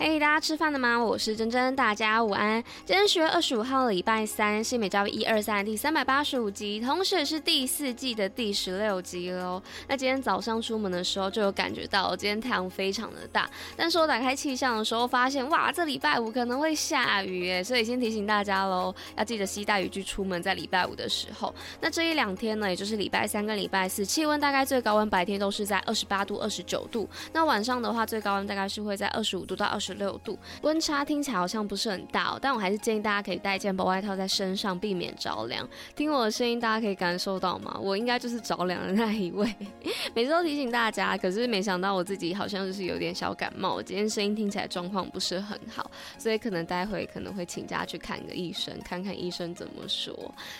嘿大家吃饭了吗？我是珍珍，大家午安。今天十月二十五号，礼拜三，新美教育一二三第三百八十五集，同时也是第四季的第十六集喽。那今天早上出门的时候，就有感觉到今天太阳非常的大，但是我打开气象的时候，发现哇，这礼拜五可能会下雨诶，所以先提醒大家喽，要记得携带雨具出门，在礼拜五的时候。那这一两天呢，也就是礼拜三跟礼拜四，气温大概最高温白天都是在二十八度、二十九度，那晚上的话，最高温大概是会在二十五度到二十。十六度，温差听起来好像不是很大哦，但我还是建议大家可以带件薄外套在身上，避免着凉。听我的声音，大家可以感受到吗？我应该就是着凉的那一位。每次都提醒大家，可是没想到我自己好像就是有点小感冒，今天声音听起来状况不是很好，所以可能待会可能会请假去看个医生，看看医生怎么说。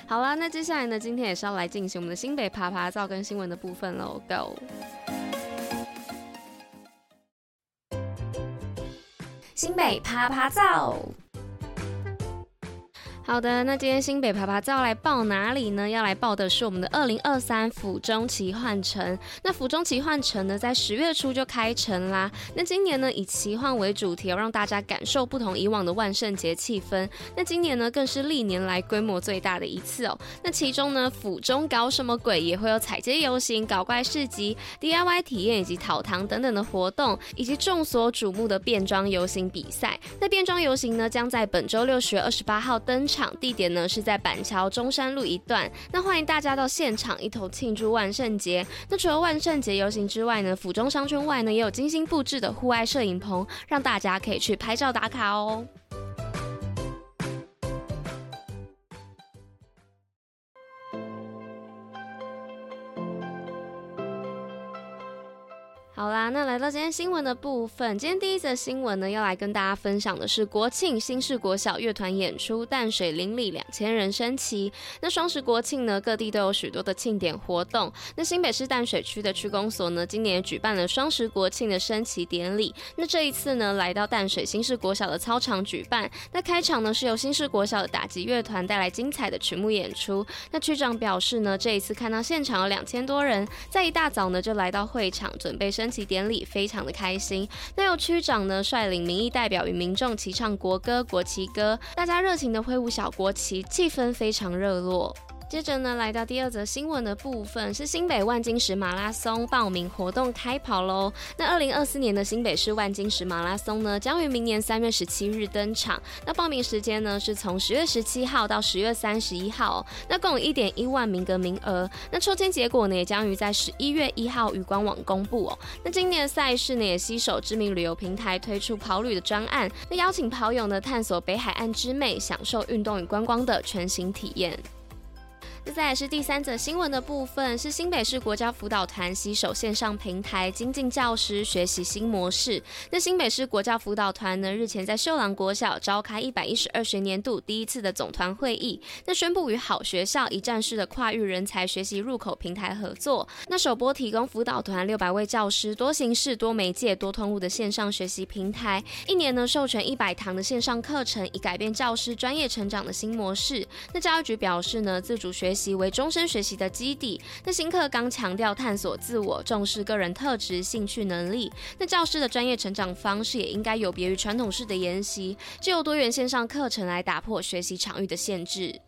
好啦，那接下来呢，今天也是要来进行我们的新北趴趴造跟新闻的部分喽，Go！新北趴趴照。好的，那今天新北趴趴造要来报哪里呢？要来报的是我们的二零二三府中奇幻城。那府中奇幻城呢，在十月初就开城啦。那今年呢，以奇幻为主题，要让大家感受不同以往的万圣节气氛。那今年呢，更是历年来规模最大的一次哦。那其中呢，府中搞什么鬼？也会有踩街游行、搞怪市集、DIY 体验以及讨糖等等的活动，以及众所瞩目的变装游行比赛。那变装游行呢，将在本周六十月二十八号登场。场地点呢是在板桥中山路一段，那欢迎大家到现场一同庆祝万圣节。那除了万圣节游行之外呢，府中商圈外呢也有精心布置的户外摄影棚，让大家可以去拍照打卡哦。好啦，那来到今天新闻的部分，今天第一则新闻呢，要来跟大家分享的是国庆新市国小乐团演出，淡水邻里两千人升旗。那双十国庆呢，各地都有许多的庆典活动。那新北市淡水区的区公所呢，今年也举办了双十国庆的升旗典礼。那这一次呢，来到淡水新市国小的操场举办。那开场呢，是由新市国小的打击乐团带来精彩的曲目演出。那区长表示呢，这一次看到现场有两千多人，在一大早呢就来到会场准备升。升旗典礼非常的开心，那由区长呢率领民意代表与民众齐唱国歌、国旗歌，大家热情的挥舞小国旗，气氛非常热络。接着呢，来到第二则新闻的部分，是新北万金石马拉松报名活动开跑喽。那二零二四年的新北市万金石马拉松呢，将于明年三月十七日登场。那报名时间呢，是从十月十七号到十月三十一号。那共有一点一万名格名额。那抽签结果呢，也将于在十一月一号于官网公布哦。那今年的赛事呢，也携手知名旅游平台推出跑旅的专案，那邀请跑友呢探索北海岸之美，享受运动与观光的全新体验。再来是第三则新闻的部分，是新北市国家辅导团携手线上平台精进教师学习新模式。那新北市国家辅导团呢，日前在秀朗国小召开一百一十二学年度第一次的总团会议，那宣布与好学校一站式的跨域人才学习入口平台合作，那首播提供辅导团六百位教师多形式、多媒介、多通路的线上学习平台，一年呢授权一百堂的线上课程，以改变教师专业成长的新模式。那教育局表示呢，自主学习。为终身学习的基底。那新课纲强调探索自我，重视个人特质、兴趣、能力。那教师的专业成长方式也应该有别于传统式的研习，借由多元线上课程来打破学习场域的限制。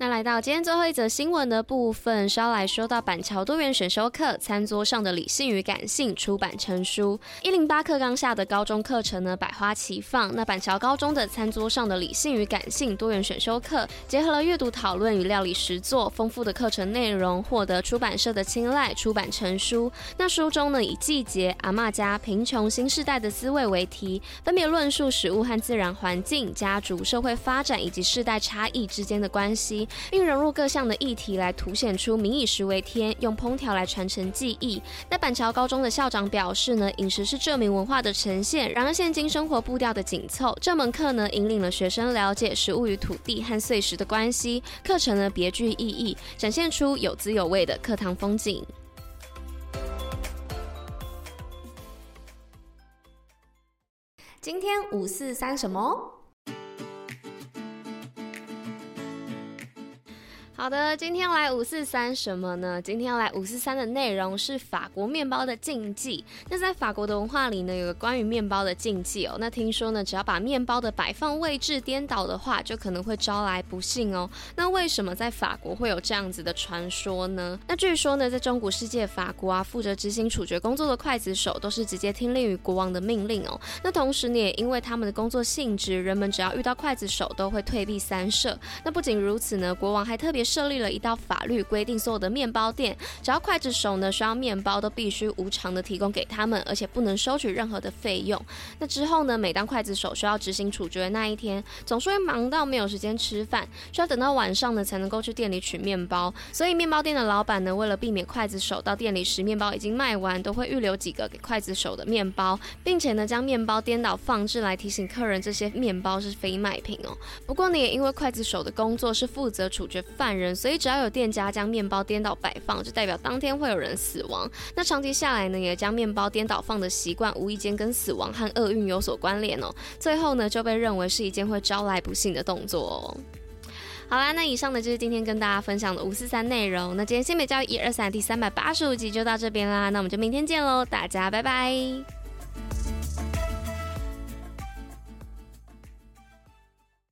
那来到今天最后一则新闻的部分，是要来说到板桥多元选修课《餐桌上的理性与感性》出版成书。一零八课纲下的高中课程呢，百花齐放。那板桥高中的《餐桌上的理性与感性》多元选修课，结合了阅读讨论与料理实作，丰富的课程内容获得出版社的青睐，出版成书。那书中呢，以季节、阿嬷家、贫穷、新世代的滋味为题，分别论述食物和自然环境、家族、社会发展以及世代差异之间的关系。并融入各项的议题来凸显出民以食为天，用烹调来传承技艺。那板桥高中的校长表示呢，饮食是这名文化的呈现。然而现今生活步调的紧凑，这门课呢引领了学生了解食物与土地和碎石的关系。课程呢别具意义，展现出有滋有味的课堂风景。今天五四三什么？好的，今天来五四三什么呢？今天要来五四三的内容是法国面包的禁忌。那在法国的文化里呢，有个关于面包的禁忌哦。那听说呢，只要把面包的摆放位置颠倒的话，就可能会招来不幸哦。那为什么在法国会有这样子的传说呢？那据说呢，在中古世界法国啊，负责执行处决工作的刽子手都是直接听令于国王的命令哦。那同时呢，也因为他们的工作性质，人们只要遇到刽子手都会退避三舍。那不仅如此呢，国王还特别。设立了一道法律，规定所有的面包店，只要刽子手呢需要面包，都必须无偿的提供给他们，而且不能收取任何的费用。那之后呢，每当刽子手需要执行处决的那一天，总是会忙到没有时间吃饭，需要等到晚上呢才能够去店里取面包。所以面包店的老板呢，为了避免刽子手到店里时面包已经卖完，都会预留几个给刽子手的面包，并且呢将面包颠倒放置来提醒客人这些面包是非卖品哦。不过呢，也因为刽子手的工作是负责处决犯。人所以只要有店家将面包颠倒摆放，就代表当天会有人死亡。那长期下来呢，也将面包颠倒放的习惯，无意间跟死亡和厄运有所关联哦。最后呢，就被认为是一件会招来不幸的动作哦。好啦，那以上呢就是今天跟大家分享的五四三内容。那今天新美教育一二三第三百八十五集就到这边啦，那我们就明天见喽，大家拜拜。